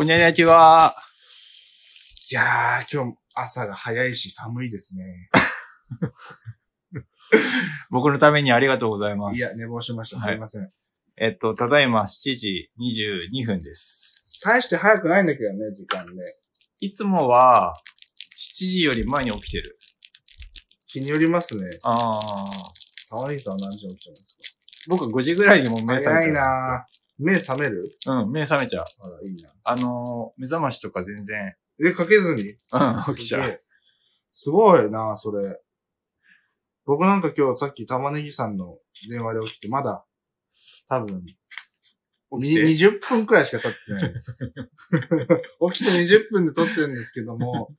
こんにちは。いやー、今日朝が早いし寒いですね。僕のためにありがとうございます。いや、寝坊しました。はいすいません。えっと、ただいま7時22分です。大して早くないんだけどね、時間ね。いつもは7時より前に起きてる。日によりますね。ああ。沢井さんは何時に起きてます僕5時ぐらいにもう目覚めちゃか早いなー目覚める？うん、目覚めちゃう。あら、いいな。あのー目覚ましとか全然、え、かけずに？うん、起きちゃう。すげえすごいな、それ。僕なんか今日さっき玉ねぎさんの電話で起きて、まだ、多分、起きてに20分くらいしか経ってない。起きて20分で撮ってるんですけども、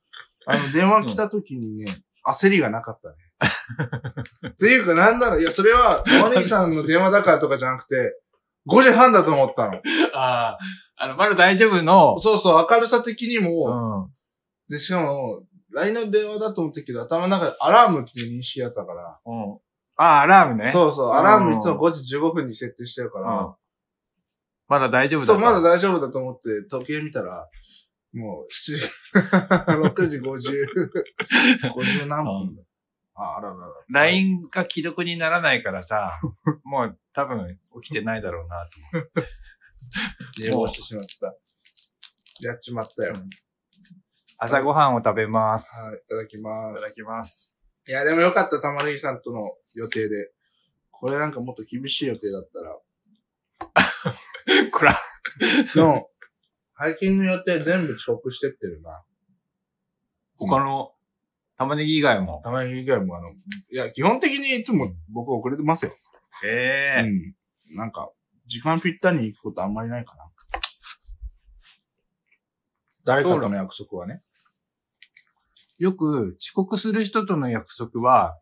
あの、電話来た時にね、焦りがなかったね。っていうか、なんだろう、いや、それは、玉ねぎさんの電話だからとかじゃなくて、5時半だと思ったの。ああ、あの、まだ大丈夫の、そうそう、明るさ的にも、うん。で、しかも、LINE の電話だと思ったけど、頭の中でアラームっていう認識だったから、うん。ああ、アラームね。う。そうそう、アラームいつも5時15分に設定してるから、うん。まだ大丈夫だそう、まだだ。大丈夫だと思って時計見たら、もう7時、6時50、50何分だ。あ、あららら。LINE が既読にならないからさ、もう多分起きてないだろうなと思って。寝坊してしまった。やっちまったよ。朝ごはんを食べます。はい、いただきます。いただきます。いや、でもよかった、玉ねぎさんとの予定で。これなんかもっと厳しい予定だったら。こら。でも、最近の予定全部遅刻してってるな。他の玉ねぎ以外も。玉ねぎ以外もあの、いや、基本的にいつも僕遅れてますよ。ええうん。なんか、時間ぴったりに行くことあんまりないかな。誰かとの約束はね。よく遅刻する人との約束は、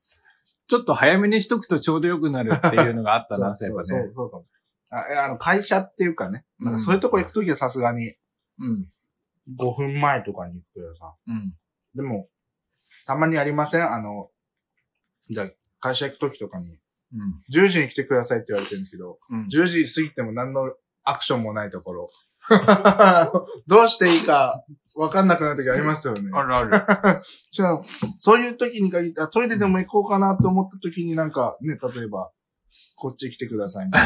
ちょっと早めにしとくとちょうどよくなるっていうのがあったな、そういえばね。そうそうかも。あいやあの、会社っていうかね。なんかそういうとこ行くときはさすがにうん。5分前とかに行くけどさ。うん。でも、たまにありません？あの、じゃあ、会社行くときとかに、うん。10時に来てくださいって言われてるんですけど、うん。10時過ぎても何のアクションもないところ。どうしていいか分かんなくなるときありますよね。あるある。しかもそういう時に限って、あトイレでも行こうかなと思った時になんか、ね、例えば、こっち来てくださいみたい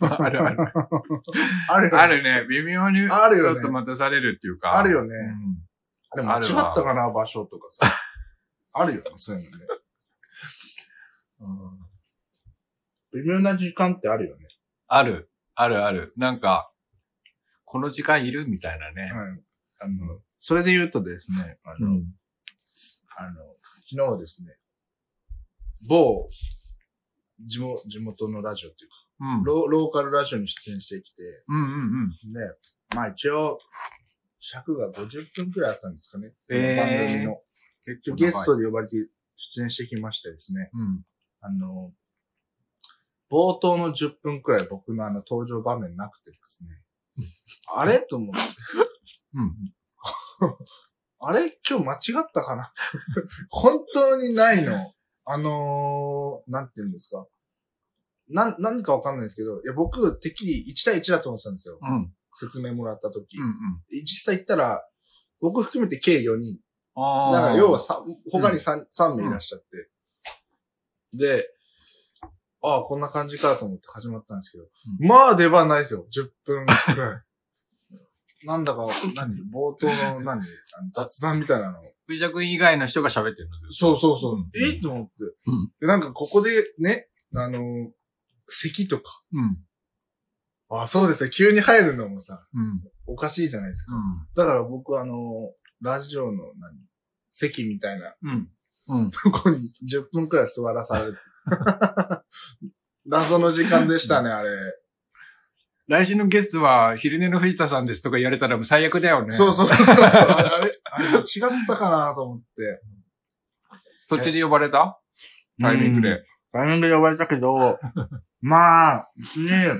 な。あるある。あるよね。あるね。微妙に、あるよねちょっと待たされるっていうか。あるよねうんあれ間違ったかな、場所とかさ。あるよね、そういうのね。うん微妙な時間ってあるよね。ある。あるある。なんか、この時間いるみたいなね。はい。あの、それで言うとですね、あの、ん。あの、昨日ですね、某、地元、地元のラジオっていうか、うん。ローローカルラジオに出演してきて、うんうんうん。で、まあ一応、尺が50分くらいあったんですかね。えー番組の。結構長いゲストで呼ばれて出演してきましてですね。うん。あの、冒頭の10分くらい僕のあの登場場面なくてですね。あれ？と思って。うん。あれ？今日間違ったかな？本当にないの。あのー、なんて言うんですか。なん、何かわかんないですけど、いや、僕、てっきり1対1だと思ってたんですよ。うん。説明もらった時。うんうん。実際言ったら、僕含めて計4人。あだから要はさ、さ、他に 3,、三名いらっしゃって。で、ああ、こんな感じかと思って始まったんですけど、うまあ出番ないですよ。10分くらい。なんだか、何？冒頭の何？あの雑談みたいなの。藤田君以外の人が喋ってるのそうそうそう。うんえ？と思って、うんで。なんかここでね、あの、咳とか。うん。あそうですね。急に入るのもさ、うん。おかしいじゃないですか。うん。だから僕あの、ラジオの何？席みたいなうん。うん。とこに10分くらい座らされて。謎の時間でしたね、あれ。来週のゲストは、昼寝の藤田さんですとか言われたらもう最悪だよね。そうそうそうそう。あれ、あれ、違ったかなと思って。そっちで呼ばれたタイミングうんで。タイミングで呼ばれたけど、まあ、ね、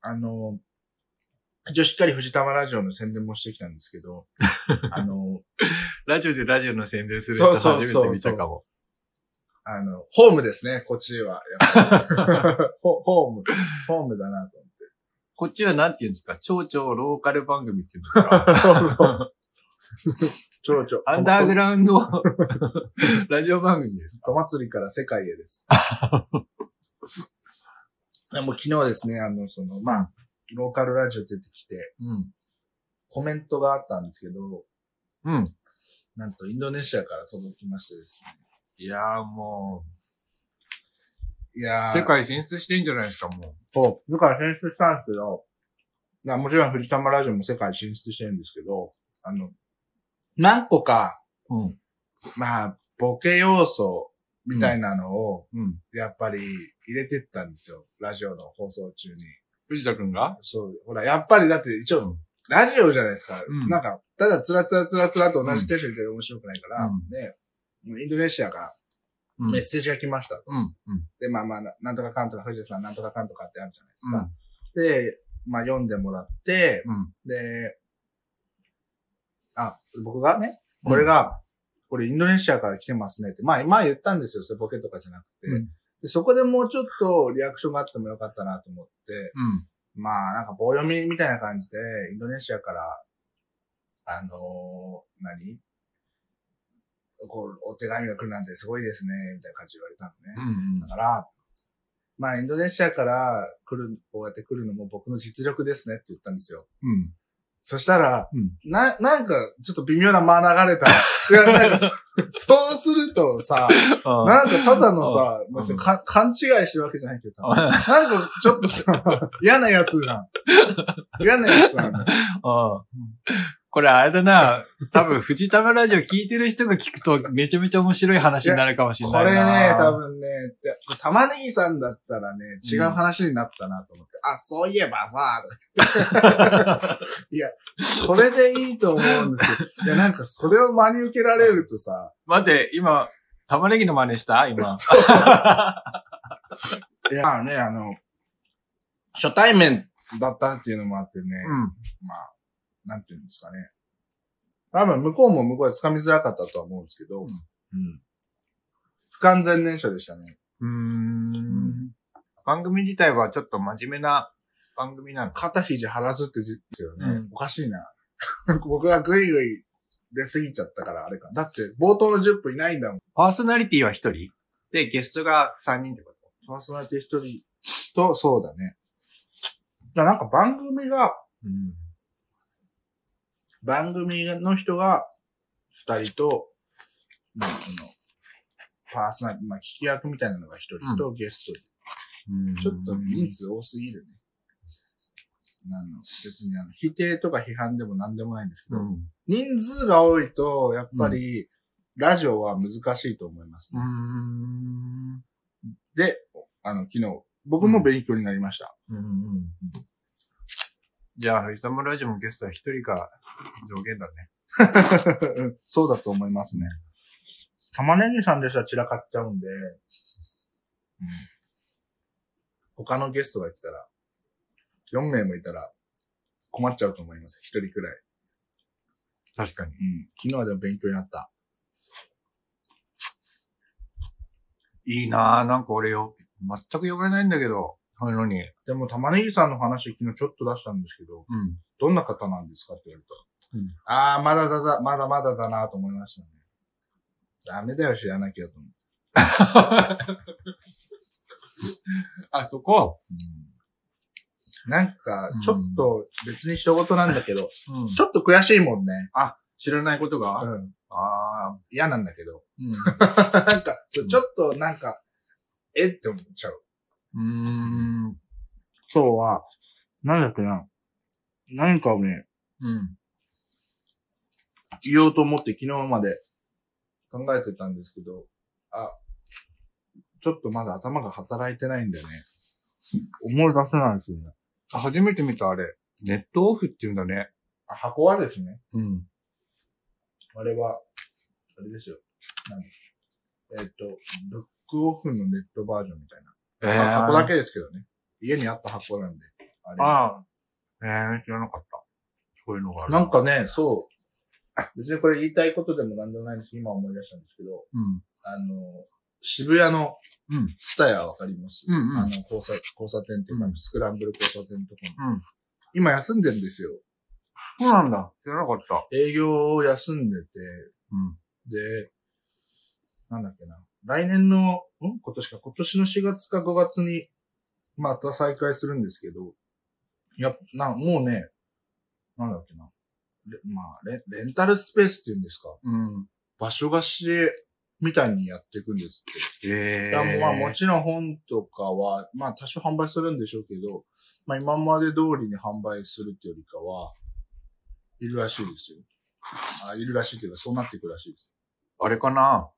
あの、一応しっかり藤玉ラジオの宣伝もしてきたんですけど、あの、ラジオでラジオの宣伝する人初めて見たかも。あの、ホームですね、こっちは。ホ ホーム、ホームだなと思って。こっちはなんて言うんですか？超超ローカル番組って言うんですか？ちょろちょ。アンダーグラウンド ラジオ番組ですか？お祭りから世界へです。でも昨日ですね、あの、その、まあ、ローカルラジオ出てきて、うん。コメントがあったんですけど、うん。なんとインドネシアから届きましてですね。いやーもう、いやー世界進出してんじゃないですか、もそう。だから進出したんですけど、なもちろん藤玉ラジオも世界進出してるんですけど、あの、何個か、う。うん。まあ、ボケ要素みたいなのを、うん。やっぱり入れてったんですよ。ラジオの放送中に。藤田くんが？そう。ほら、やっぱりだって一応、ラジオじゃないですか。うんなんか、ただつらつらつらつらと同じテンションで面白くないから、うんね、インドネシアからうん。メッセージが来ました。うん。うん。で、まあまあ、ななんとかかんとか、藤田さんなんとかかんとかってあるじゃないですうんか。で、まあ読んでもらって、うん。で、あ、僕がね、これが、これインドネシアから来てますねって、まあ、前言ったんですよ、それボケとかじゃなくて、うん。で。そこでもうちょっとリアクションがあってもよかったなと思って、うん。まあ、なんか棒読みみたいな感じで、インドネシアから、あのー何？こう、お手紙が来るなんてすごいですね、みたいな感じで言われたのね。うん。だから、まあ、インドネシアから来る、こうやって来るのも僕の実力ですねって言ったんですよ。うん。そしたら、うん。な、なんか、ちょっと微妙な間流れた。いや、なんかそ、そうするとさ、あなんかただのさ、うん別にか勘違いしてるわけじゃないけどさ、なんかちょっとさ、嫌なやつじゃん。嫌なやつなんだこれあれだな。多分、藤玉ラジオ聞いてる人が聞くとめちゃめちゃ面白い話になるかもしれこないな。れね、多分ね、で玉ねぎさんだったらね、違う話になったなと思って。あ、そういえばさ、いや、これでいいと思うんですけど、いや、なんかそれを真に受けられるとさ、待って、今、玉ねぎの真似した？今。いや、まあね、あの、初対面だったっていうのもあってね、うん。まあ、なんていうんですかね。多分向こうも向こうで掴みづらかったとは思うんですけど、うん。不完全燃焼でしたね。うーん。番組自体はちょっと真面目な番組なのか。肩肘張らずって字ですよね。うんおかしいな。僕がぐいぐい出過ぎちゃったからあれか。だって冒頭の10分いないんだもん。パーソナリティは一人？で、ゲストが三人ってこと？パーソナリティ一人と、そうだね。だなんか番組が、うん。番組の人が二人と、まあその、パーソナリティ、まあ聞き役みたいなのが一人とゲストで、ちょっと人数多すぎるね。あの別にあの否定とか批判でも何でもないんですけど、うん。人数が多いと、やっぱり、ラジオは難しいと思いますうね。ん。で、あの、昨日、僕も勉強になりました。うんうん。じゃあ、藤玉ラジオもゲストは一人か上限だね。そうだと思いますね。玉ねぎさんでしたら散らかっちゃうんで、うん他のゲストが来たら、4名もいたら困っちゃうと思います。一人くらい。確かに。うん。昨日はでも勉強になった。いいなぁ。なんか俺よ、全く呼ばれないんだけど、そういうのに。でも玉ねぎさんの話昨日ちょっと出したんですけど、うん。どんな方なんですかって言われた。うんああ、まだだだ、まだまだだなと思いましたね。ダメだよ、知らなきゃと思って。あ、そこ？なんか、ちょっと別に一言なんだけど、うん。ちょっと悔しいもんね。知らないことうがん。ああ。嫌なんだけど。うん。なんか、ちょっとなんか、え？って思っちゃう。うーん。今日は、なんだっけな。何かをね、うん。言おうと思って昨日まで考えてたんですけど、あ、ちょっとまだ頭が働いてないんだよね。思い出せないんですよね。あ初めて見たあれ。ネットオフって言うんだね。あ箱はですね、うん。あれは、あれですよ。何えっ、と、ブックオフのネットバージョンみたいな。えまあ箱だけ？ですけどね。家にあった箱なんで。あれああ。ええ知らなかった。そういうのがある。なんかね、そう。別にこれ言いたいことでもなんでもないんです今思い出したんですけど、うん。あの、渋谷のうん。スタヤわかります、うんうんあの、交差、交差点っていうか、うんスクランブル交差点とかも。うん。今休んでんですよ。そうなんだ。知らなかった。営業を休んでて、うん。で、なんだっけな。来年の、ん？今年か、今年の4月か5月に、また再開するんですけど、いや、な、もうね、なんだっけな。レまあレ、レンタルスペースっていうんですか。うん。場所貸しみたいにやっていくんですって。えいや、もうまあもちろん本とかは、まあ多少販売するんでしょうけど、まあ今まで通りに販売するってよりかは、いるらしいですよ。あいるらしいっていうか、そうなっていくらしいです。あれかな？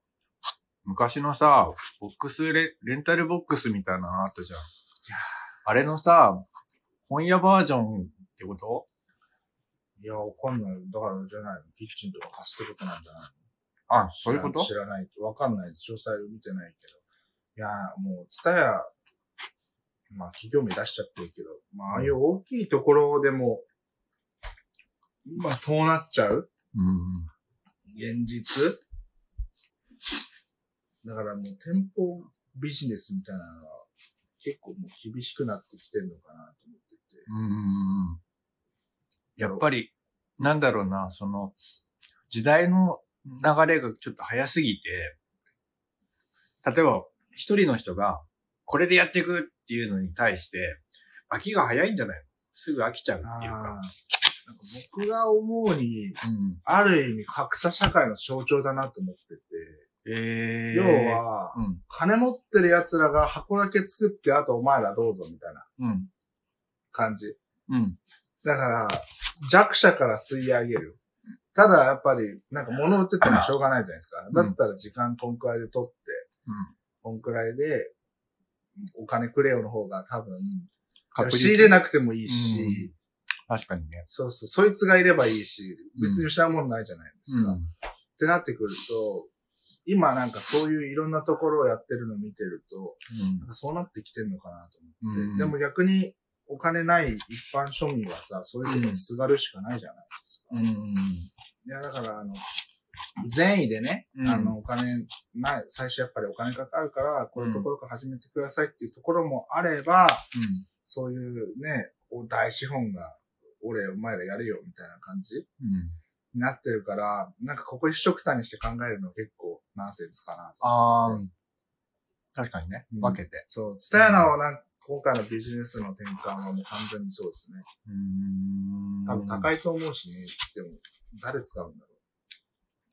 昔のさ、ボックスレ、レンタルボックスみたいなのあったじゃん。あれのさ、本屋バージョンってこと？いや、わかんない。だからじゃないの。キッチンとか貸すってことなんじゃないの？あ、そういうこと？知らない。わかんない。詳細を見てないけど。いや、もう、ツタヤ、まあ企業名出しちゃってるけど、まあああいう大きいところでも、まあそうなっちゃう？うん。現実？だからもう店舗ビジネスみたいなのは結構もう厳しくなってきてるのかなと思ってて。うん。やっぱり、なんだろうな、その、時代の流れがちょっと早すぎて、例えば、一人の人が、これでやっていくっていうのに対して、飽きが早いんじゃないの？すぐ飽きちゃうっていうか。なんか僕が思うに、うん。ある意味格差社会の象徴だなと思ってて、ええ要、は、うん。金持ってる奴らが箱だけ作って、あとお前らどうぞみたいなうん。感じ。うん。だから、弱者から吸い上げる。ただやっぱり、なんか物売っててもしょうがないじゃないですか。んだったら時間こんくらいで取って、こんくらいで、お金くれよの方が多分、仕入れなくてもいいし、確かにね。そうそう、そいつがいればいいし、別に失うものないじゃないですか。うんってなってくると、今なんかそういういろんなところをやってるのを見てると、なんかそうなってきてるのかなと思って。うんでも逆にお金ない一般庶民はさ、そういうとこにすがるしかないじゃないですか。うん。いや、だからあの、善意でね、うんあの、お金ない、最初やっぱりお金かかるから、こういうところから始めてくださいっていうところもあれば、そういうね、お大資本が、俺、お前らやるよ、みたいな感じうん。になってるから、なんかここ一緒くたにして考えるの結構ナンセンスかなと。ああ、確かにねうん。分けて。そう、ツタヤナをなん今回のビジネスの転換はもう完全にそうですね。うん多分高いと思うしね。でも、誰使うんだろ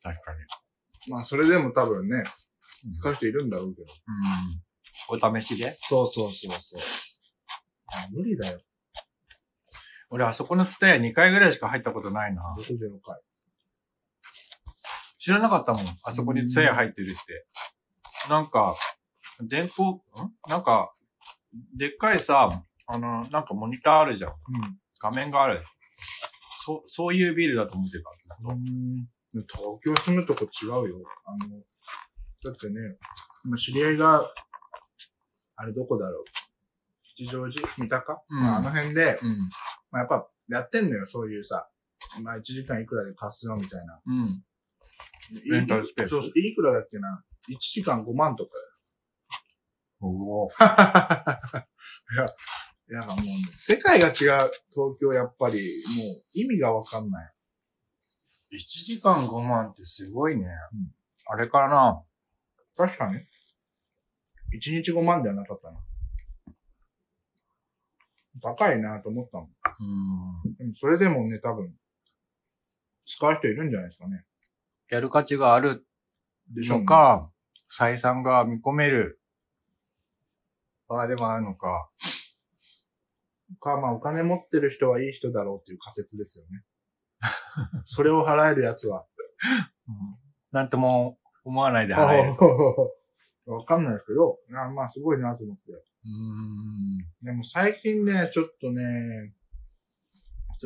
確かに。う。まあ、それでも多分ね、うん使う人いるんだろうけど。うん。お試しで？そうそうそうそう。あ、無理だよ。俺、あそこのツタヤ2回ぐらいしか入ったことないな。65回。知らなかったもん。あそこにツヤ入ってるって。なんか、電光、ん？なんか、でっかいさ、あの、なんかモニターあるじゃん。画面がある。そう、そういうビルだと思ってた。うん。東京住むとこ違うよ。あの、だってね、今知り合いが、あれどこだろう。吉祥寺？三鷹、うんまあ、あの辺で、うん。まあ、やっぱやってんのよ、そういうさ。まあ、1時間いくらで貸すよ、みたいな。うん。レンタルスペースそうそう、いくらだっけな？1時間5万とかおお。よ。いや、いや、もうね、世界が違う東京、やっぱり、もう意味がわかんない。1時間5万ってすごいね。うんあれからな。確かに。1日5万ではなかったな。高いなと思ったもん。うん。でもそれでもね、多分、使う人いるんじゃないですかね。やる価値があるでしょうか、採算が見込める。ああ、でもあるのか。か、まあお金持ってる人はいい人だろうっていう仮説ですよね。それを払えるやつは。なんとも思わないで払える。わかんないけど、あまあすごいなと思って。うん。でも最近ね、ちょっとね、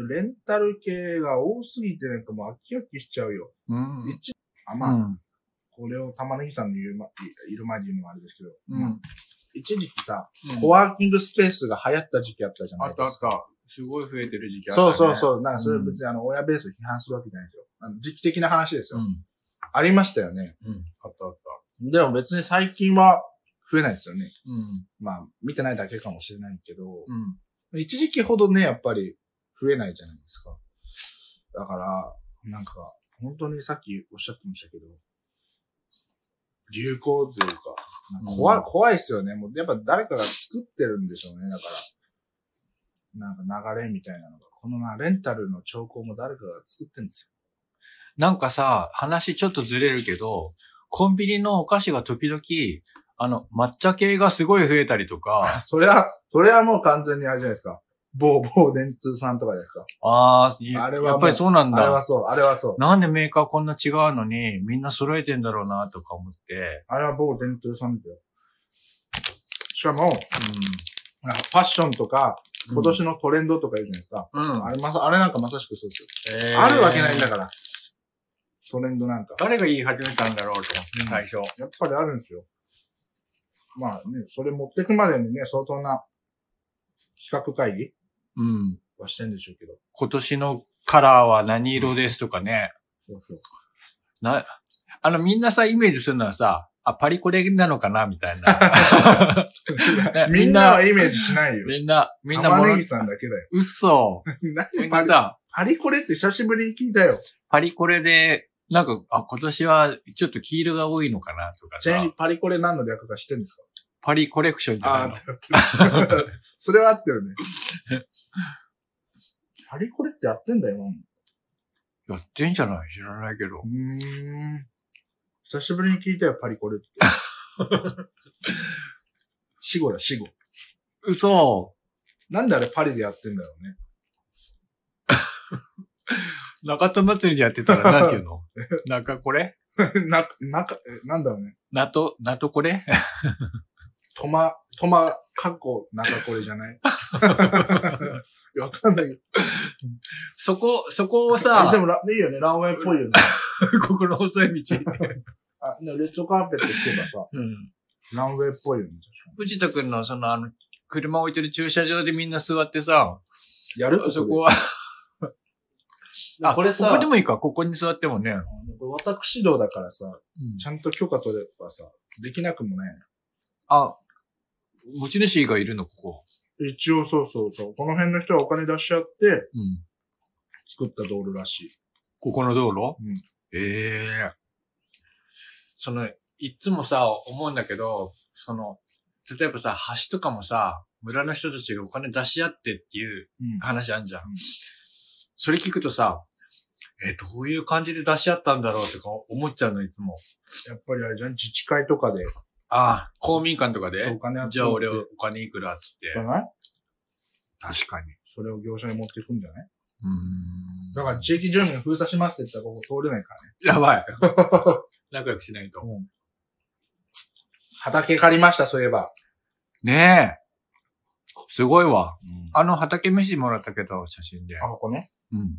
レンタル系が多すぎてなんかもう飽き飽きしちゃうよ。うん。一あ、まあ、うん。これを玉ねぎさんの言うま、いいる前に言うのもあれですけど、うんまあ一時期さ、うんコワーキングスペースが流行った時期あったじゃなあったあっいですか。た。すごい増えてる時期あった、ね。そうそうそう。なんかそれうん別にあの、親ベースを批判するわけじゃないですよ。あの時期的な話ですよ。うん。ありましたよね。うん。あったあった。でも別に最近は増えないですよね。うん。まあ、見てないだけかもしれないけど、うん。一時期ほどね、やっぱり増えないじゃないですか。だから、なんか、本当にさっきおっしゃってましたけど、流行というか、か怖い、うん怖いですよね。もうやっぱ誰かが作ってるんでしょうね。だから、なんか流れみたいなのが。このな、レンタルの兆候も誰かが作ってるんですなんかさ、話ちょっとずれるけど、コンビニのお菓子が時々、あの、抹茶系がすごい増えたりとよ。か、それは、それはもう完全にあれじゃないですか。某、某電通さんとかですか？ああ、あれはやっぱりそうなんだ。あれはそう、あれはそう。なんでメーカーこんな違うのに、みんな揃えてんだろうな、とか思って。あれは某電通さんですよ。しかも、なんかファッションとか、うん。今年のトレンドとか言うじゃないですか。うん。あれまさ、あれなんかまさしくそうですよ。えーあるわけないんだから。トレンドなんか。誰が言い始めたんだろうと、最初。やっぱりあるんですよ。まあね、それ持ってくまでにね、相当な企画会議うん。はしてんでしょうけど。今年のカラーは何色ですとかね。そうそう。な、あの、みんなさ、イメージするのはさ、あ、パリコレなのかなみたいな。ね みんなはイメージしないよ。みんな、みんなもの玉ねぎ、さんだけだよ。嘘。み何？パリんなさ、パリコレって久しぶりに聞いたよ。パリコレで、なんか、あ、今年はちょっと黄色が多いのかなとかさちなみに、パリコレ何の略か知ってるんですか？パリコレクションじゃないあのあ。それは合ってるね。パリコレってやってんだよ、今。やってんじゃない？知らないけどう。ーん。久しぶりに聞いたよ、パリコレって。死後だ、死後。嘘。なんであれパリでやってんだろうね。中田祭りでやってたらなんていうの？中これ？な、なか、えなんだろうね。ナト、ナトこれ？トマ、トマ、カッコ、中これじゃない？わかんないけど。そこ、そこをあさで、もラ、いいよね、ランウェイっぽいよね。ここの細い道。あ、でもレッドカーペットしてばさ、うん。ランウェイっぽいよね、藤田くんのそのあの、車置いてる駐車場でみんな座ってさ、に。やる？そこは、あ、これさ、ここでもいいか、ここに座ってもね。これ私道だからさ、ちゃんと許可取ればさ、できなくもね。あ、持ち主がいるの、ここ。一応そうそうそう。この辺の人はお金出し合ってうん。作った道路らしい。ここの道路？うんええその、いつもさ、思うんだけど、その、例えばさ、橋とかもさ、村の人たちがお金出し合ってっていううん。話あんじゃん。うんそれ聞くとさ、え、どういう感じで出し合ったんだろうとか思っちゃうの、いつも。やっぱりあれじゃん、自治会とかでああ、公民館とかで？お金集めてじゃあ俺お金いくらっつってじ。ゃない？確かに。それを業者に持っていくんじゃないうーんだから地域住民封鎖しますって言ったらここ通れないからね。やばい。仲良くしないと。畑借りました、そういえば。ねえ。すごいわ。あの畑飯もらったけど、写真で。あ、ここね。うん。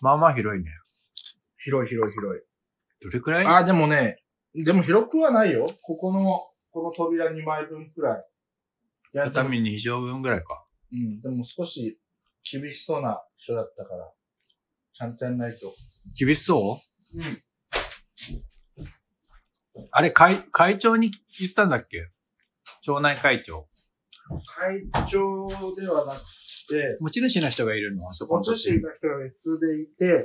まあまあ広いね。広い広い広い。どれくらい？あ、でもね、でも広くはないよ。ここの、この扉2枚分くらい。いや、でも畳2畳分ぐらいか。うん、でも少し厳しそうな人だったから、ちゃんとやんないと。厳しそう？うん。あれ、会、会長に言ったんだっけ？町内会長。会長ではなくて、持ち主の人がいるの？あそこの土地今年の人が別でいて、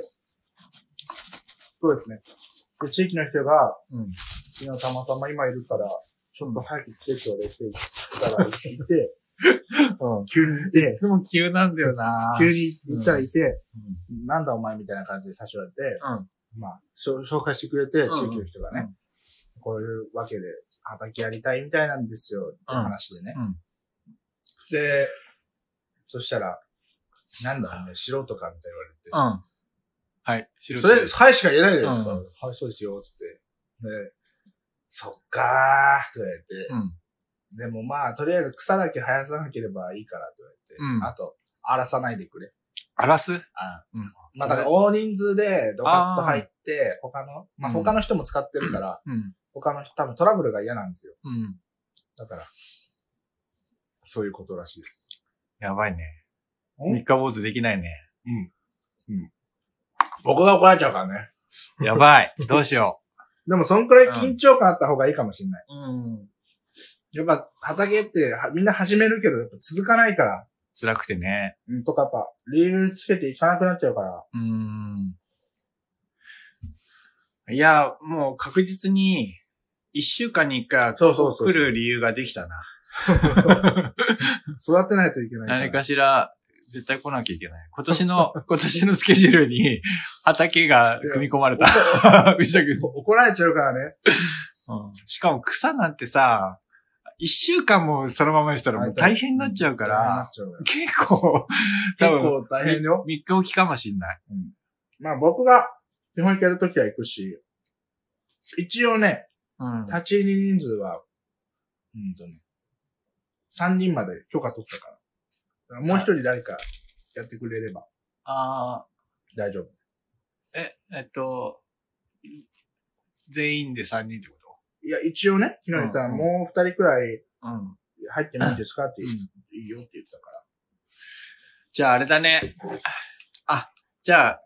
そうですね。で、地域の人が、うん。昨日たまたま今いるから、ちょっと早く来てって言われて、来たらいて、うん。急にいてい、つも急なんだよな急に行ったらいて、うん。なんだお前みたいな感じで差しられて、うん。まあ、紹介してくれて、ん地域の人がね、こういうわけで畑やりたいみたいなんですよ、って話でね。うんで、そしたら、なんだろうね、素人かみたいに言われて。うん。はい。白それ、はいしか言えないじゃないですか。うんはい、そうですよ、つって。で、そっかー、と言われて。うん。でもまあ、とりあえず草だけ生やさなければいいから、と言われて。うんあと、荒らさないでくれ。荒らす？あうんまあ、だから大人数でドカッと入って、他の、まあうん他の人も使ってるから、うん。他の人多分トラブルが嫌なんですよ。うん。だから、そういうことらしいです。やばいね。ん？三日坊主できないね。僕が怒られちゃうからね。やばい。どうしよ でもそんくらい緊張感あった方がいいかもしれない。うん。やっぱ畑ってはみんな始めるけど、やっぱ続かないから、辛くてね。うん、とかやっぱ理由つけていかなくなっちゃうから。うん。いや、もう確実に、一週間に一回そうそうそう来る理由ができたな。育てないといけない。何かしら、絶対来なきゃいけない。今年の、今年のスケジュールに、畑が組み込まれた。怒られちゃうからね。うんしかも草なんてさ、一週間もそのままにしたらもう大変になっちゃうから結構、結 多分構大変よ。3日おきかもしんない。まあ僕が日本行けるときは行くし、一応ね、うん。立ち入り人数は、うんとね、3人まで許可取ったから。もう一人誰かやってくれればあ大丈夫。あ、え、えっと、全員で3人ってこいや、一応ね、昨日言ったらうんうんもう二人くらいとうん。入ってもいいですか？って、うんいいよって言ってたから。じゃああれだね。あ、じゃあ、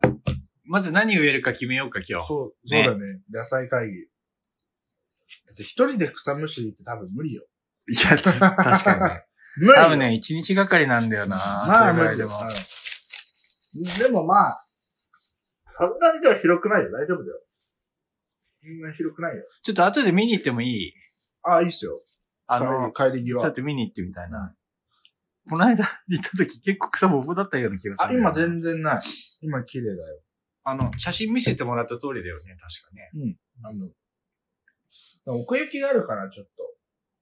まず何植えるか決めようか今日。そう、そうねだね。野菜会議。だって一人で草むしりって多分無理よ。いや、確かにね。無理よ。多分ね、1日がかりなんだよな。まあそれぐらいでもも。。でもまあ、そんなにでは広くないよ。大丈夫だよ。そんなに広くないよ。ちょっと後で見に行ってもいい？ああ、いいっすよ。あの、帰り際ちょっ。と見に行ってみたいな。この間 行った時結構草ぼぼだったような気がするあ。今全然ない。今綺麗だよ。あの、写真見せてもらった通りだよね、確かね。あの、奥行きがあるから、ちょっと。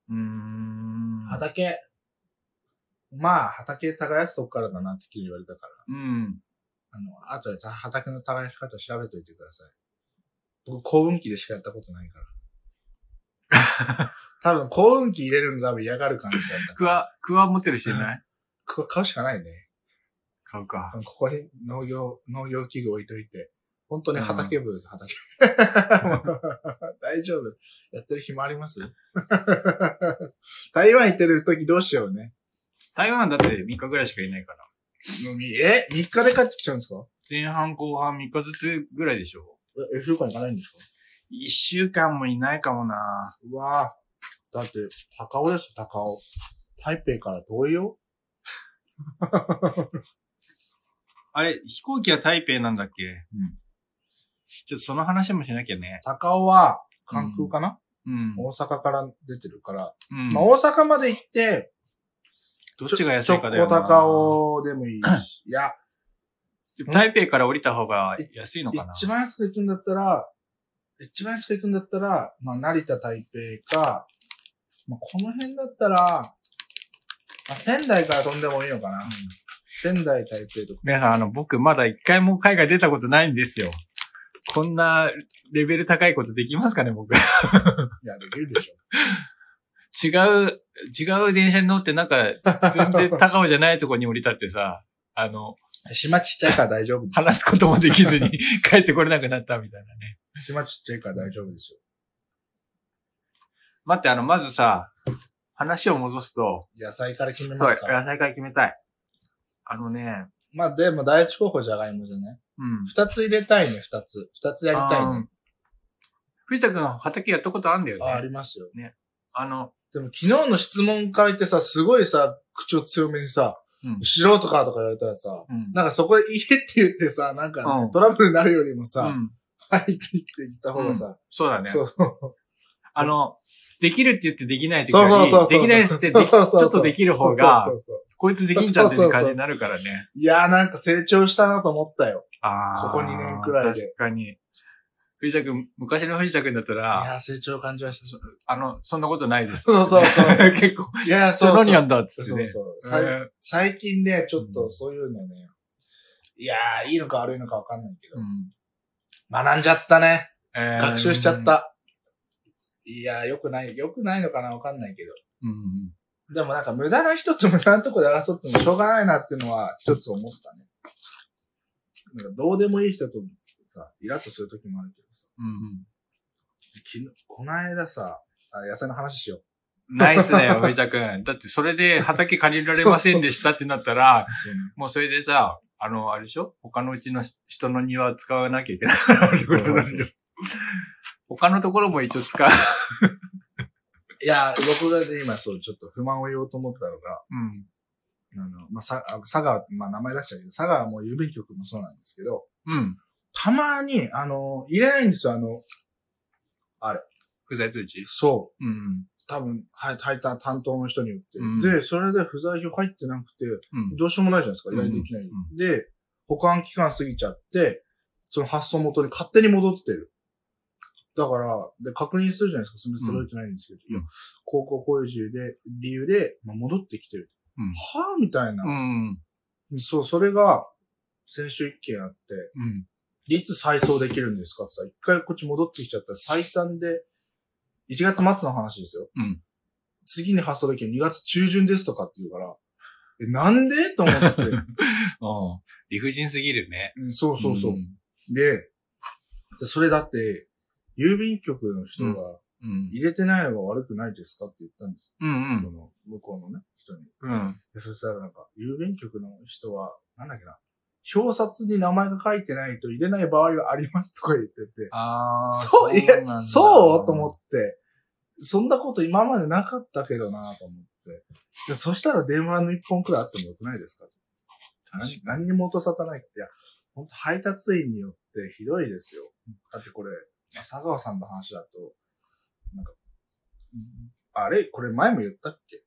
うーん。畑。まあ、畑耕すとこからだなって言われたから。うん。あの、あとでた畑の耕し方調べといてください。僕、幸運期でしかやったことないから。多分、幸運期入れるの多分嫌がる感じだった。クワ、クワ持ってる人いない？こ買うしかないね。買うか。ここに農業、農業器具置いといて。本当に畑部です、畑。大丈夫。やってる暇あります？台湾行ってる時どうしようね。台湾だって3日ぐらいしかいないから。え ?3 日で帰ってきちゃうんですか？前半後半3日ずつぐらいでしょえ、1週間行かないんですか ?1 週間もいないかもな。うわぁ。だって、高尾です、高尾。台北から遠いよ。あれ、飛行機は台北なんだっけ？うん。ちょっとその話もしなきゃね。高尾は、関空かな、うん。大阪から出てるから。うんまあ、大阪まで行って、どっちが安いかだよな。ちょっと高尾でもいいし。いや、台北から降りた方が安いのかな？一番安く行くんだったら、一番安く行くんだったら、まあ、成田、台北か、まあ、この辺だったら、まあ、仙台から飛んでもいいのかな？仙台、台北とか。皆さん、あの、僕まだ一回も海外出たことないんですよ。こんなレベル高いことできますかね、僕。いや、できるでしょ。違う、違う電車に乗ってなんか、全然高尾じゃないとこに降り立ってさ、あの、島ちっちゃいから大丈夫。話すこともできずに 帰ってこれなくなったみたいなね。島ちっちゃいから大丈夫ですよ。待って、あの、まずさ、話を戻すと、野菜から決めますか？菜から決めたい。あのね、まあでも第一候補じゃがいもじゃね。うん。二つ入れたいね、二つ。二つやりたいね。。藤田くん畑やったことあるんだよね。あ、ありますよ。あの、でも昨日の質問会ってさ、すごいさ、口調強めにさ、うん。素人かとか言われたらさ、うん。なんかそこで言えって言ってさ、なんかね、うんトラブルになるよりもさ、うん。はいって言って言った方がさ、そうだね。そうそう。あの、できるって言ってできないってそうそうそうそう。できないってできちそうそうそうょっとできる方がそう、そうそうこいつできんじゃんっていう感じになるからね。いやーなんか成長したなと思ったよ。ああ。ここ2年くらいで確かに。藤田くん、昔の藤田くんだったいら、やー成長感じました。あの、そんなことないです。そうそうそう 結構、いやーそうそう。何やんだっつってね。そうそう。最近ね、ちょっとそういうのね、いやー、いいのか悪いのかわかんないけど、うん学んじゃったね。えー学習しちゃっ。た。いやー、よくない、よくないのかなわかんないけど。うんでもなんか無駄な人と無駄なとこで争ってもしょうがないなっていうのは一つ思ったね。なんかどうでもいい人とさ、イラッとするときもあるけどさ、うんうん昨日、この間さ、あ野菜の話しよう。ナイスだよ、藤田くん。だってそれで畑借りられませんでしたってなったら、そうね。もうそれでさ、あの、あれでしょ？他のうちの人の庭を使わなきゃいけないってことなんだよ。他のところも一応使う。いや、僕がで今そう、ちょっと不満を言おうと思ったのが、うん。あの、まあ、さ、あ佐川、まあ、名前出したけど、佐川も郵便局もそうなんですけど、うん。たまに、あの、入れないんですよ、あの、不在通知？そう。うん。多分、はい、配達担当の人によって。うんで、それで不在票入ってなくて、うん。どうしようもないじゃないですか、依頼できない。うんで、保管期間過ぎちゃって、その発送元に勝手に戻ってる。だから、で、確認するじゃないですか、その届いてないんですけど、うんいや、こうこうこういう理由で、理由で、まあ、戻ってきてる。うんはぁみたいな、うん。そう、それが、先週一件あって、うん。いつ再送できるんですかってさ、一回こっち戻ってきちゃったら最短で、1月末の話ですよ。うん次に発送できる2月中旬ですとかって言うから、え、なんで？と思って。うん。理不尽すぎるね。うんそうそうそう。んで、でそれだって、郵便局の人がうん。入れてないのが悪くないですかって言ったんですうんよ。その、向こうのね、人に。うん。でそしたらなんか、郵便局の人は、なんだっけな、表札に名前が書いてないと入れない場合がありますとか言ってて、ああ。そう、いや、そうと思って、そんなこと今までなかったけどなと思って。でそしたら電話の一本くらいあってもよくないですか？何何にも音沙汰ないから。いや、本当配達員によってひどいですよ。だってこれ、佐川さんの話だと、なんか、あれ？これ前も言ったっけ？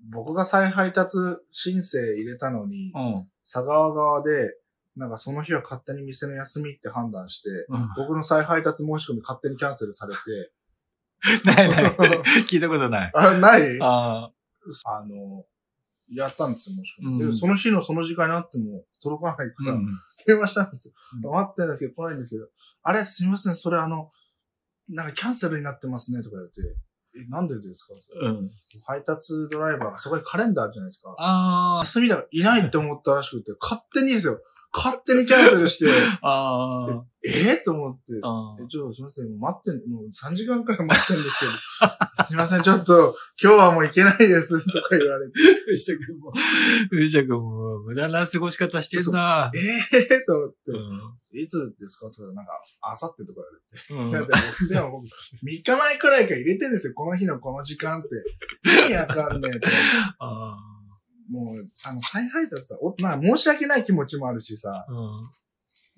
僕が再配達申請入れたのに、うん。佐川側で、なんかその日は勝手に店の休みって判断して、うん。僕の再配達申し込み勝手にキャンセルされて、ないない。聞いたことない。あ、ない？ああの、やったんですよ、申し込み。うんで、その日のその時間になっても届かないかあ。ら、うん。電話したんですよ。うん待ってんですけど、来ないんですけど、あれ、すみません、それあの、なんかキャンセルになってますね、とか言って、え、なんでですか？うん。配達ドライバーが、そこにカレンダーあるじゃないですか。あ休みだ、いないって思ったらしくて、勝手にですよ。勝手にキャンセルして、あ。えー、と思って、ちょっとすみません、待ってん、もう3時間くらい待ってんですけど、すみません、ちょっと、今日はもう行けないです、とか言われて、藤田君も、藤田君も無駄な過ごし方してんな。え？えー、と思って、うん。いつですか？ってなんか、あさってとか言わうん。れて。いやでも、でも僕、3日前くらいから入れてんですよ、この日のこの時間って。意味わかんねえと。あもう、あの、再配達さ、おまあ、申し訳ない気持ちもあるしさ、あ。うん。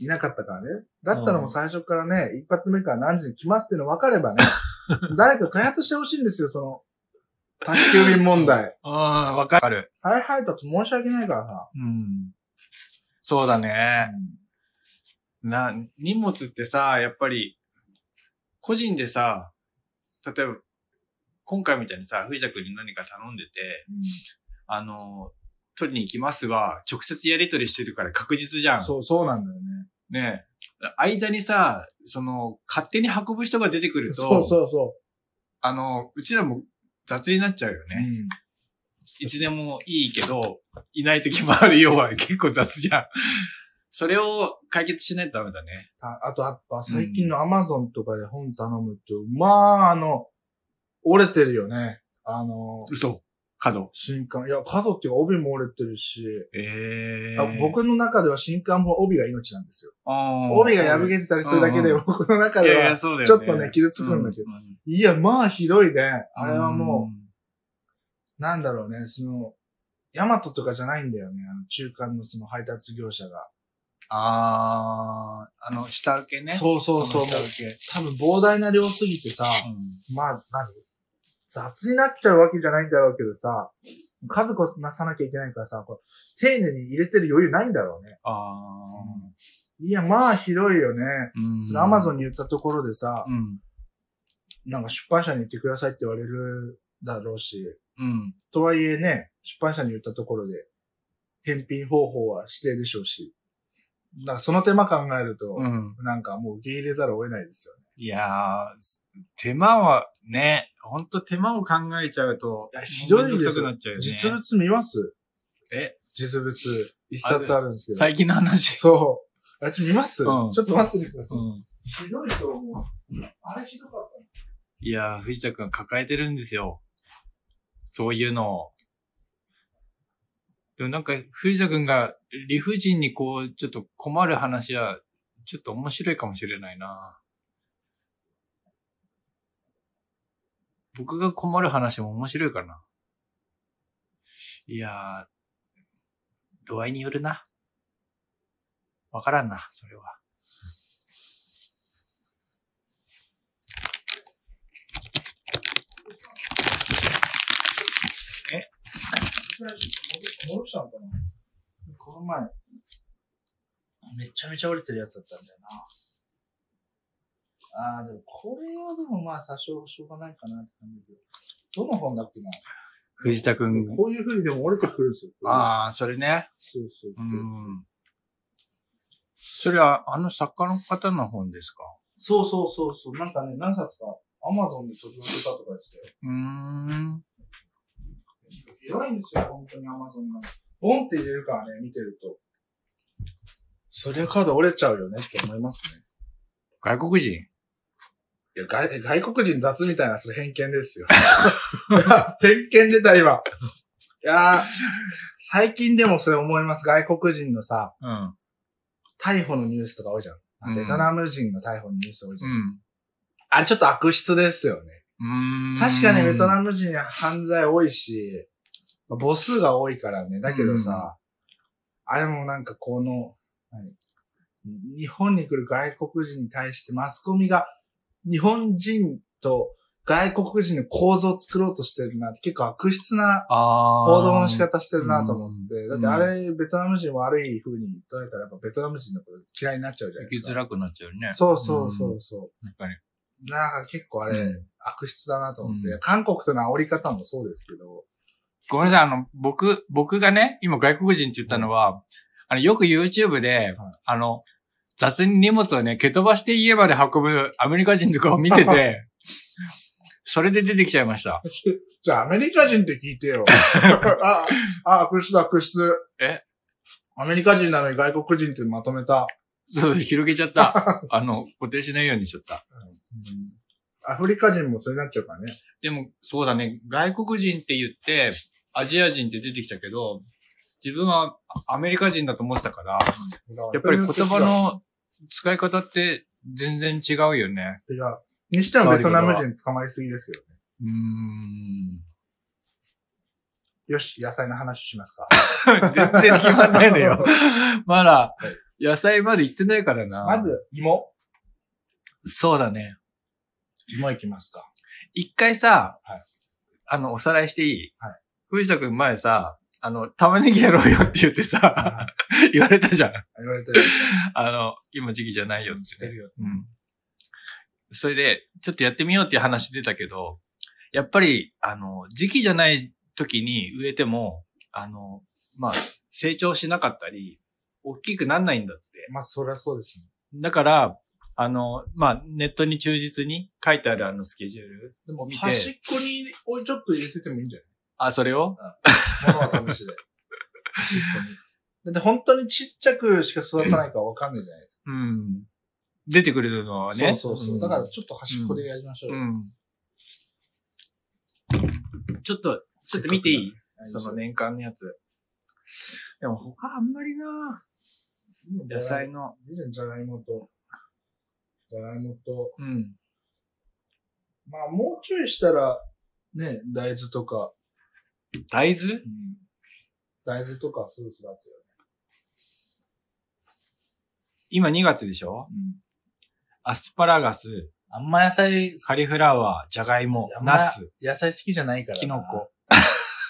いなかったからね。だったらもう最初からね、一発目から何時に来ますっていうの分かればね、誰か開発してほしいんですよ、その、宅急便問題。ああ、わかる。再配達申し訳ないからさ。うん。そうだね。な、荷物ってさ、やっぱり、個人でさ、例えば、今回みたいにさ、藤田君に何か頼んでて、あの、取りに行きますは、直接やり取りしてるから確実じゃん。そう、そうなんだよね。ねえ。間にさ、その、勝手に運ぶ人が出てくると、そうそうそあの、うちらも雑になっちゃうよう。ね。うんいつでもいいけど、いない時もあるようは結構雑じゃん。それを解決しないとダメだね。ああと、やっぱ最近のアマゾンとかで本頼むと、まあ、あの、折れてるよね。あの、嘘。角。新刊。いや、角っていうか帯も折れてるし、ええあ僕の中では新刊も帯が命なんですよ。あー帯が破けてたりするだけで、うん僕の中では。ちょっとね傷つくんだけどいや、まあひどいね。あれはもうなんだろうね、その、ヤマトとかじゃないんだよね。あの、中間のその配達業者が。ああ、あの、下請けね。そうそうそう下請け。多分膨大な量すぎてさ、うんまあ、何？雑になっちゃうわけじゃないんだろうけどさ、数こなさなきゃいけないからさ、こう丁寧に入れてる余裕ないんだろうね。あいや、まあ、広いよね。あ。うんアマゾンに言ったところでさ、うん。なんか出版社に行ってくださいって言われるだろうし、うん。とはいえね、出版社に言ったところで、返品方法は指定でしょうし、だからその手間考えると、うん。なんかもう受け入れざるを得ないですよね。いやー、手間はね、ほんと手間を考えちゃうといや、ひどいですよくなっちゃうよね。実物見ます？え、実物。一冊あるんですけど。最近の話？そう。あ、ちょ、見ます、うんちょっと待っててください。うん。ひどいと思う。あれひどかったいやー、藤田くん抱えてるんですよ。そういうのを。でもなんか、藤田くんが理不尽にこう、ちょっと困る話は、ちょっと面白いかもしれないな。僕が困る話も面白いかな。いやー、度合いによるな。わからんな、それは。戻したのかな？この前、めちゃめちゃ折れてるやつだったんだよな。ああ、でもこれはでもまあ、多少しょうがないかなって感じで。どの本だっけな？藤田くん。こういう風にでも折れてくるんですよ。ああ、それね。そうそううそう。ん。それは、あの作家の方の本ですか？そうそうそうそう。なんかね、何冊か、アマゾンで取り寄せたとか言ってたよ。うーん。偉いんですよ、本当にアマゾンが。ボンって入れるからね、見てると。そりゃカード折れちゃうよねって思いますね。外国人？いや、外、外国人雑みたいな、それ偏見ですよ。偏見出た、今。いやー、最近でもそれ思います。外国人のさ、うん。逮捕のニュースとか多いじゃん。うんベトナム人の逮捕のニュース多いじゃん。うん。あれちょっと悪質ですよね。確かにベトナム人は犯罪多いし、まあ母数が多いからね。だけどさ、あれもなんかこの、何？日本に来る外国人に対してマスコミが日本人と外国人の構造を作ろうとしてるなって結構悪質なあ報道の仕方してるなと思って。うんだってあれ、ベトナム人悪い風に捉えたらやっぱベトナム人のこと嫌いになっちゃうじゃないですか。生きづらくなっちゃうね。そうそうそうそう。やっぱり。なんか結構あれ、うん悪質だなと思って、うん韓国との煽り方もそうですけど、ごめんなさい、あの、僕、僕がね、今外国人って言ったのは、あの、よく YouTube で、あの、雑に荷物をね、蹴飛ばして家まで運ぶアメリカ人とかを見てて、それで出てきちゃいました。じゃあアメリカ人って聞いてよ。あ、あ、悪質だ、悪質。え？アメリカ人なのに外国人ってまとめた。そう、広げちゃった。あの、固定しないようにしちゃった。アフリカ人もそれになっちゃうからね。でも、そうだね、外国人って言って、アジア人って出てきたけど、自分はアメリカ人だと思ってたから、やっぱり言葉の使い方って全然違うよね。違う。にしてもベトナム人捕まりすぎですよね。うーん。よし、野菜の話しますか。全然決まんないのよ。まだ、野菜まで行ってないからな。ま。ず、芋。そうだね。芋いきますか。一回さ、はいあの、おさらいしていい？はい。藤田くん前さ、あの、玉ねぎやろうよって言ってさ、言われたじゃん。言われてる。あの、今時期じゃないよっててるよ。うん。それで、ちょっとやってみようっていう話出たけど、やっぱり、あの、時期じゃない時に植えても、あの、まあ、成長しなかったり、大きくなんないんだって。まあ、そりゃそうですね。だから、あの、まあ、ネットに忠実に書いてあるあのスケジュールでも、見て端っこに、おい、ちょっと入れててもいいんじゃあ、それを？ないものは試しで。だって本当にちっちゃくしか育たないかわかんないじゃないですうん。出てくるのはか。ね。そうそうそう。んだからちょっと端っこでやりましょうよ。うん。ちょっと、ちょっと見ていい？はいその年間のやつ。でも他あんまりな野菜の。じゃがいもと、じゃがいもと、うん。まあもうちょいしたら、ね、大豆とか、大豆？うん、大豆とかすぐ育つよね。今2月でしょ？うん。アスパラガス、あんま野菜、カリフラワー、ジャガイモあ、んまナス、野菜好きじゃないからな。キノコ。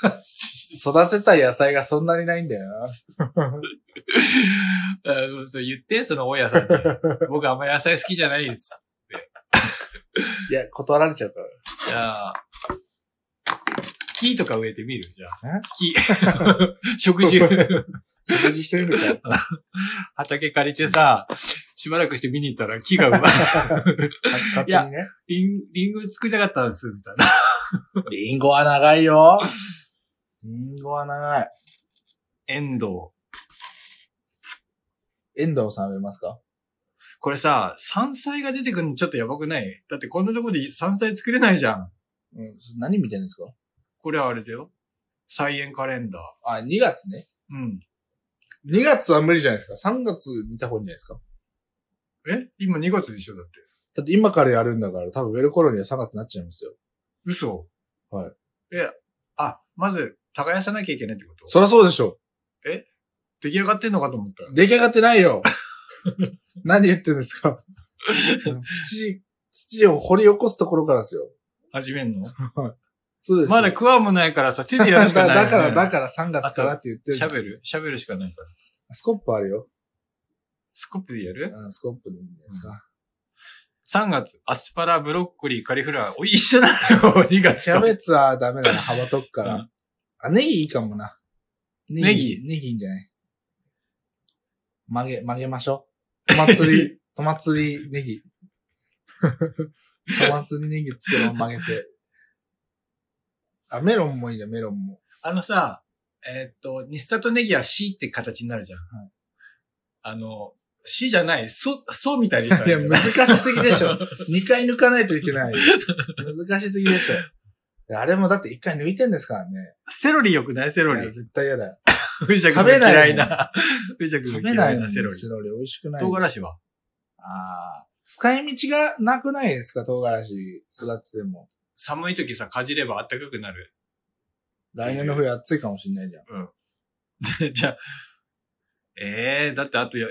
育てたい野菜がそんなにないんだよな。あそう言って、その大家さんに。僕あんま野菜好きじゃないです。いや、断られちゃうから。じゃあ、木とか植えてみる？じゃあえ？木。食樹。食事してみるか。畑借りてさ、しばらくして見に行ったら木がうまい。勝手にね。リン、リング作りたかったんです、みたいな。リンゴは長いよ。リンゴは長い。エンドウ。遠藤さん植えますか？これさ、山菜が出てくるのちょっとやばくない？だってこんなとこで山菜作れないじゃん。うん。何見てるんですか？これはあれだよ。菜園カレンダー。あ、2月ね。うん。2月は無理じゃないですか。3月見た方がいいんじゃないですか。え？今2月でしょだって。だって今からやるんだから、多分植える頃には3月になっちゃいますよ。嘘？はい。え、あ、まず、耕さなきゃいけないってこと？そりゃそうでしょ。出来上がってんのかと思った。出来上がってないよ。何言ってんですか 土、土を掘り起こすところからですよ。始めんの？そうですよ。まだクワもないからさ、手でやるしかない、だだから、だから3月からって言ってるシャベルシャベルしかないから。スコップあるよ。スコップでやる？うんスコップでいいんじゃないですか。?3 月、アスパラ、ブロッコリー、カリフラワー。おい、一緒なのよ、2月と。キャベツはダメだな、幅とくから。うんあ、ネギいいかもな。ネギネギ？いいんじゃない？曲げ、曲げましょう。トマ釣り、トマ釣りネギ。トマ釣りネギ作ろう、曲げて。あ、メロンもいいね、メロンも。あのさ、えーっと、日里ネギは C って形になるじゃん。はいあの、C じゃない、そ、そうみたいでしたいや、難しすぎでしょ。2回抜かないといけない。難しすぎでしょ。あれもだって1回抜いてんですからね。セロリよくない？セロリいや。絶対嫌だよ。藤田君食べない嫌いな。藤田君食がべないのに嫌いなセロリ。セロリ美味しくない。唐辛子は？ああ。使い道がなくないですか？唐辛子育てても。寒い時さ、かじれば暖かくなる。来年の冬暑いかもしんないじゃん。じゃあ、ええー、だってあとや、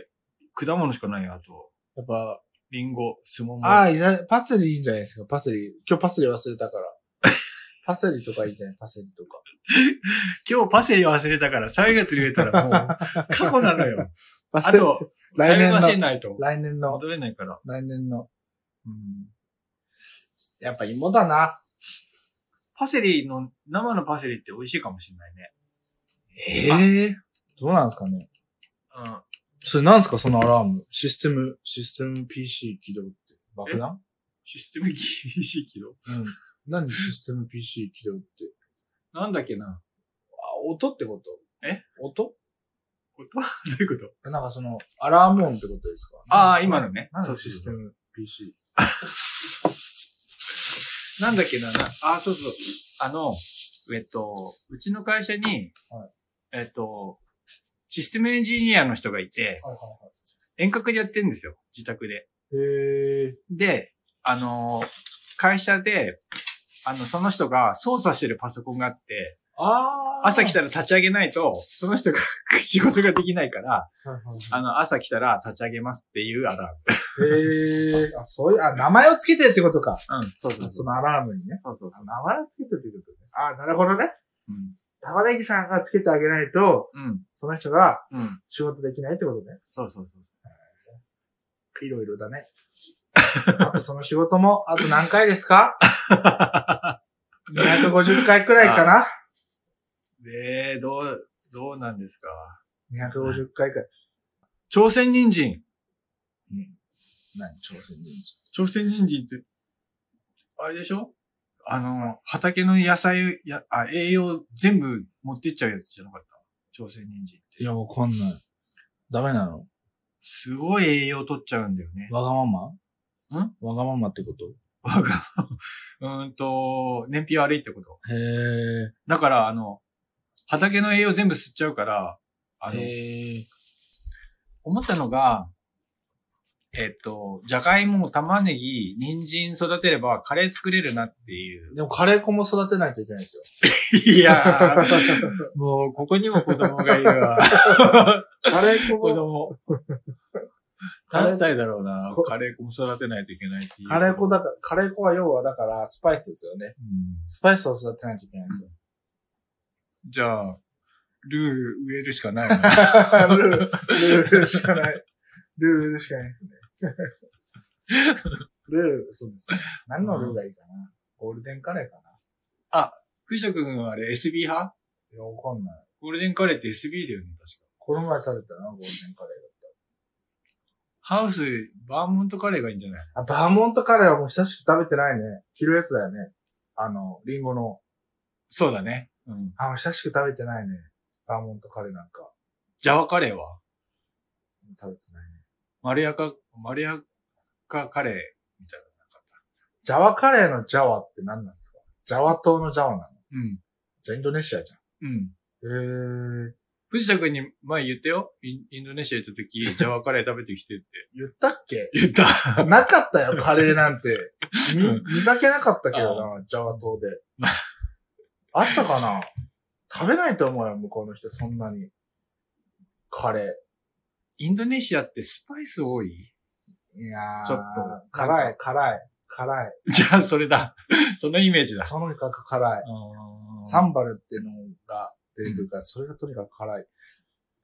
果物しかないよ、あと。やっぱ、リンゴ、スモモ。ああ、いなパセリいいんじゃないですか、パセリ。今日パセリ忘れたから。パセリとかいいじゃない？パセリとか。今日パセリ忘れたから3月に植えたらもう、過去なのよ。パセリ、あと、来年の。来年の、戻れないから。来年の。うん。やっぱ芋だな。パセリの、生のパセリって美味しいかもしれないね。ええどうなんですかね？うん。それなんですかそのアラーム？システム、システム PC 起動って。爆弾？システム厳しいけど。うん。何システム PC 起動って？なんだっけな？あ、音ってこと？え？音？こと どういうこと？なんかその、アラーム音ってことですか？ああ、今のね。なんそうでシステム PC。なんだっけな、な、あ、そうそう。あの、えっと、うちの会社に、はいえっと、システムエンジニアの人がいて、はいは遠隔でやってるんですよ。自宅で。で、あの、会社で、あの、その人が操作してるパソコンがあって。朝来たら立ち上げないと、その人が 仕事ができないから、あの、朝来たら立ち上げますっていうアラーいへえ。あ、そういう、あ、名前をつけてってことか。ム。うん、そうそうそう。そのアラームにね。そうそうあ名前をつけてってことね。あ、なるほどね。うん。玉ねぎさんがつけてあげないと、うん。その人がうん。仕事できないってことね。そうそうそう。いろいろだね。あとその仕事も、あと何回ですか ?250 回くらいかな？で、どう、どうなんですか ?250 回くらい。朝鮮人参。うん。何朝鮮人参？朝鮮人参って、あれでしょ？あの、畑の野菜、や、あ、栄養全部持ってっちゃうやつじゃなかった？朝鮮人参って。いや、わかんない。ダメなの？すごい栄養取っちゃうんだよね。わがまま？ん？わがままってこと？わが、うーんと、燃費悪いってこと。へえ。だから、あの、畑の栄養全部吸っちゃうから、あの。思ったのが、えっと、じゃがいも、玉ねぎ、人参育てればカレー作れるなっていう。でもカレー粉も育てないといけないですよ。いやー、もう、ここにも子供がいるわ。カレー粉子も、供。何歳だろうな。カレー粉も育てないといけないっていう。カレー粉だから、カレー粉は要はだからスパイスですよね。うんスパイスを育てないといけないんですよ。じゃあ、ルー植えるしかないな。ルー、ルーしかない。ルーしかないですね。ルー、そうですね。何のルーがいいかな？ゴールデンカレーかな？藤田君はあれ SB 派？いや、わかんない。ゴールデンカレーって SB だよね、確か。この前食べたな、ゴールデンカレーハウス、バーモントカレーがいいんじゃない？だった。あ、バーモントカレーはもう久しく食べてないね。着るやつだよね。あの、リンゴの。そうだね。うん。あ、久しく食べてないね。バーモントカレーなんか。ジャワカレーは？食べてないね。マリアカ、マリアカカレーみたいなのなかった？ジャワカレーのジャワって何なんですか？ジャワ島のジャワなの？うん。じゃあインドネシアじゃうん。ん。へー。藤田君に前言ってよ。インインドネシア行った時、ジャワカレー食べてきてって。言ったっけ？言った。なかったよ、カレーなんて。みうん見かけなかったけどな、ジャワ島で。あったかな？食べないと思うよ、向こうの人、そんなに。カレインドネシアってスパイス多い？ー。いやー、ちょっと辛い、辛い、辛い。じゃあ、それだ。そのイメージだ。とにかく辛い。サンバルっていうのが出てくるから、それがとにかく辛い。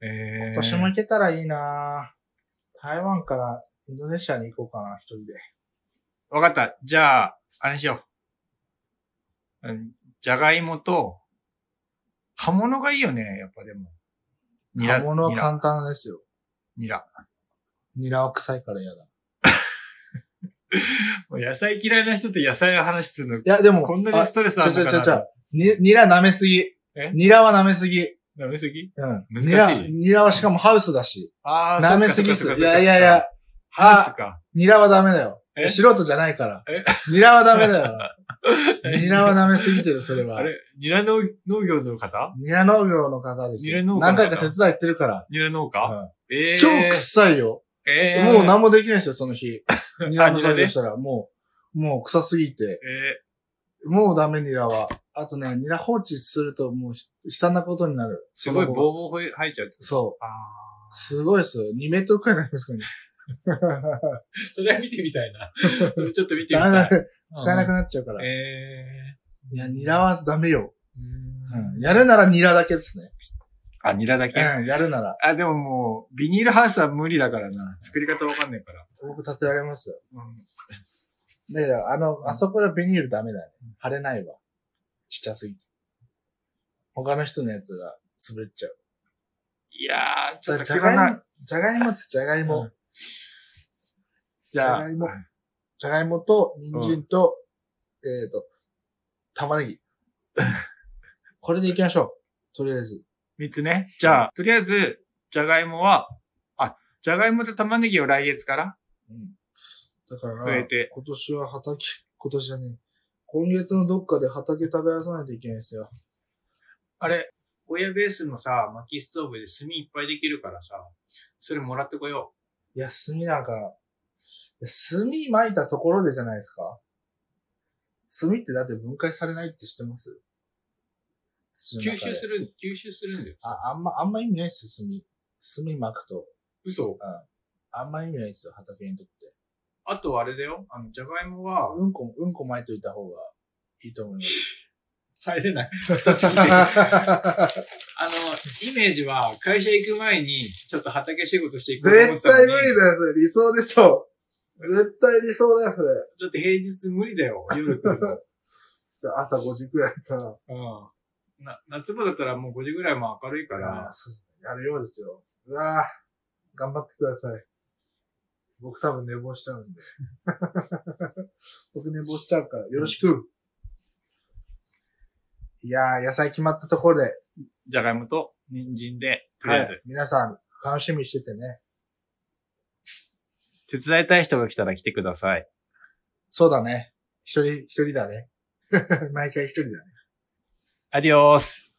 えー、今年も行けたらいいな台湾からインドネシアに行こうかな、一人で。わかった。じゃあ、あれにしよう。うんじゃがいもと、葉物がいいよね、やっぱでも。ニラ、刃物は。簡単ですよ。ニラ。ニラは臭いから嫌だ。い もう野菜嫌いな人と野菜の話するの、や、でも、こんなにストレスあるのかなちょちょちょニラ舐めすぎ。え？ニラは舐めすぎ。ダメすぎ？うん。難しいニラ、ニラはしかもハウスだし。あ舐めすぎっす。いやいやいや。ハウスか。ニラはダメだよ。え？素人じゃないからえ？ニラはダメだよ。ニラは舐めすぎてる、それはあ。れ？ニラ農農業の方？ニラ農業の方ですよ。ニラ農家何回か手伝い行ってるから。ニラ農家、うんえー、超臭いよ。えー、もう何もできないですよ、その日。ニラの作業したら、もう、もう臭すぎて。えもうダメ、ニラは。あとね、ニラ放置するともうひ悲惨なことになる。ー、すごいボーボー生えちゃうそう。あすごいですよ。2メートルくらいになりますからね。ー それは見てみたいな。それちょっと見てみたい。だ使えなくなっちゃうから。えいや、ニラはダメよ。ー、うん。やるならニラだけですね。あ、ニラだけ、うん、やるなら。あ、でももう、ビニールハウスは無理だからな。作り方わかんないから。僕立てられますよ。うんだけど、あの、あそこでビニールダメだね。貼れないわ。ちっちゃすぎて。他の人のやつが潰れちゃう。いやー、ちょっとじゃがい。も、じゃがいもです、じゃがいも。うんじじゃがいも。じゃがいもと、人参と、えっ、と、玉ねぎ。これでいきましょう。とりあえず。三つね。じゃあ、とりあえず、じゃがいもは、あ、じゃがいもと玉ねぎを来月からうん。だから、増えて今年は畑、今年じゃねえ。今月のどっかで畑耕さないといけないですよ。あれ、親ベースのさ、薪ストーブで炭いっぱいできるからさ、それもらってこよいや、炭なんか、炭撒いたところでじゃないですか？炭ってだって分解されないって知ってます？吸収する、吸収するんだよ。あ、あんま、あんま意味ないですよ、炭。炭巻くと。嘘？あんま意味ないですよ、畑にとって。あとあれだよ。あの、じゃがいもは、うんこ、うんこ巻いといた方がいいと思います。入れない。臭すぎて。あの、イメージは、会社行く前に、ちょっと畑仕事していこうと思って絶たのに。対無理だよ、それ。理想でしょ。絶対理想だよ、それ。だって平日無理だよ、夜来るの。朝5時くらいから。うん。な、夏場だったらもう5時ぐらいも明るいかあらあ、、そうですね。やるようですよ。うわぁ、頑張ってください。僕多分寝坊しちゃうんで。僕寝坊しちゃうから、よろしく。いやー、野菜決まったところで、じゃがいもと人参で、とりあえず、はい皆さん楽しみにしててね。手伝いたい人が来たら来てください。そうだね。一人、一人だね。毎回一人だね。アディオース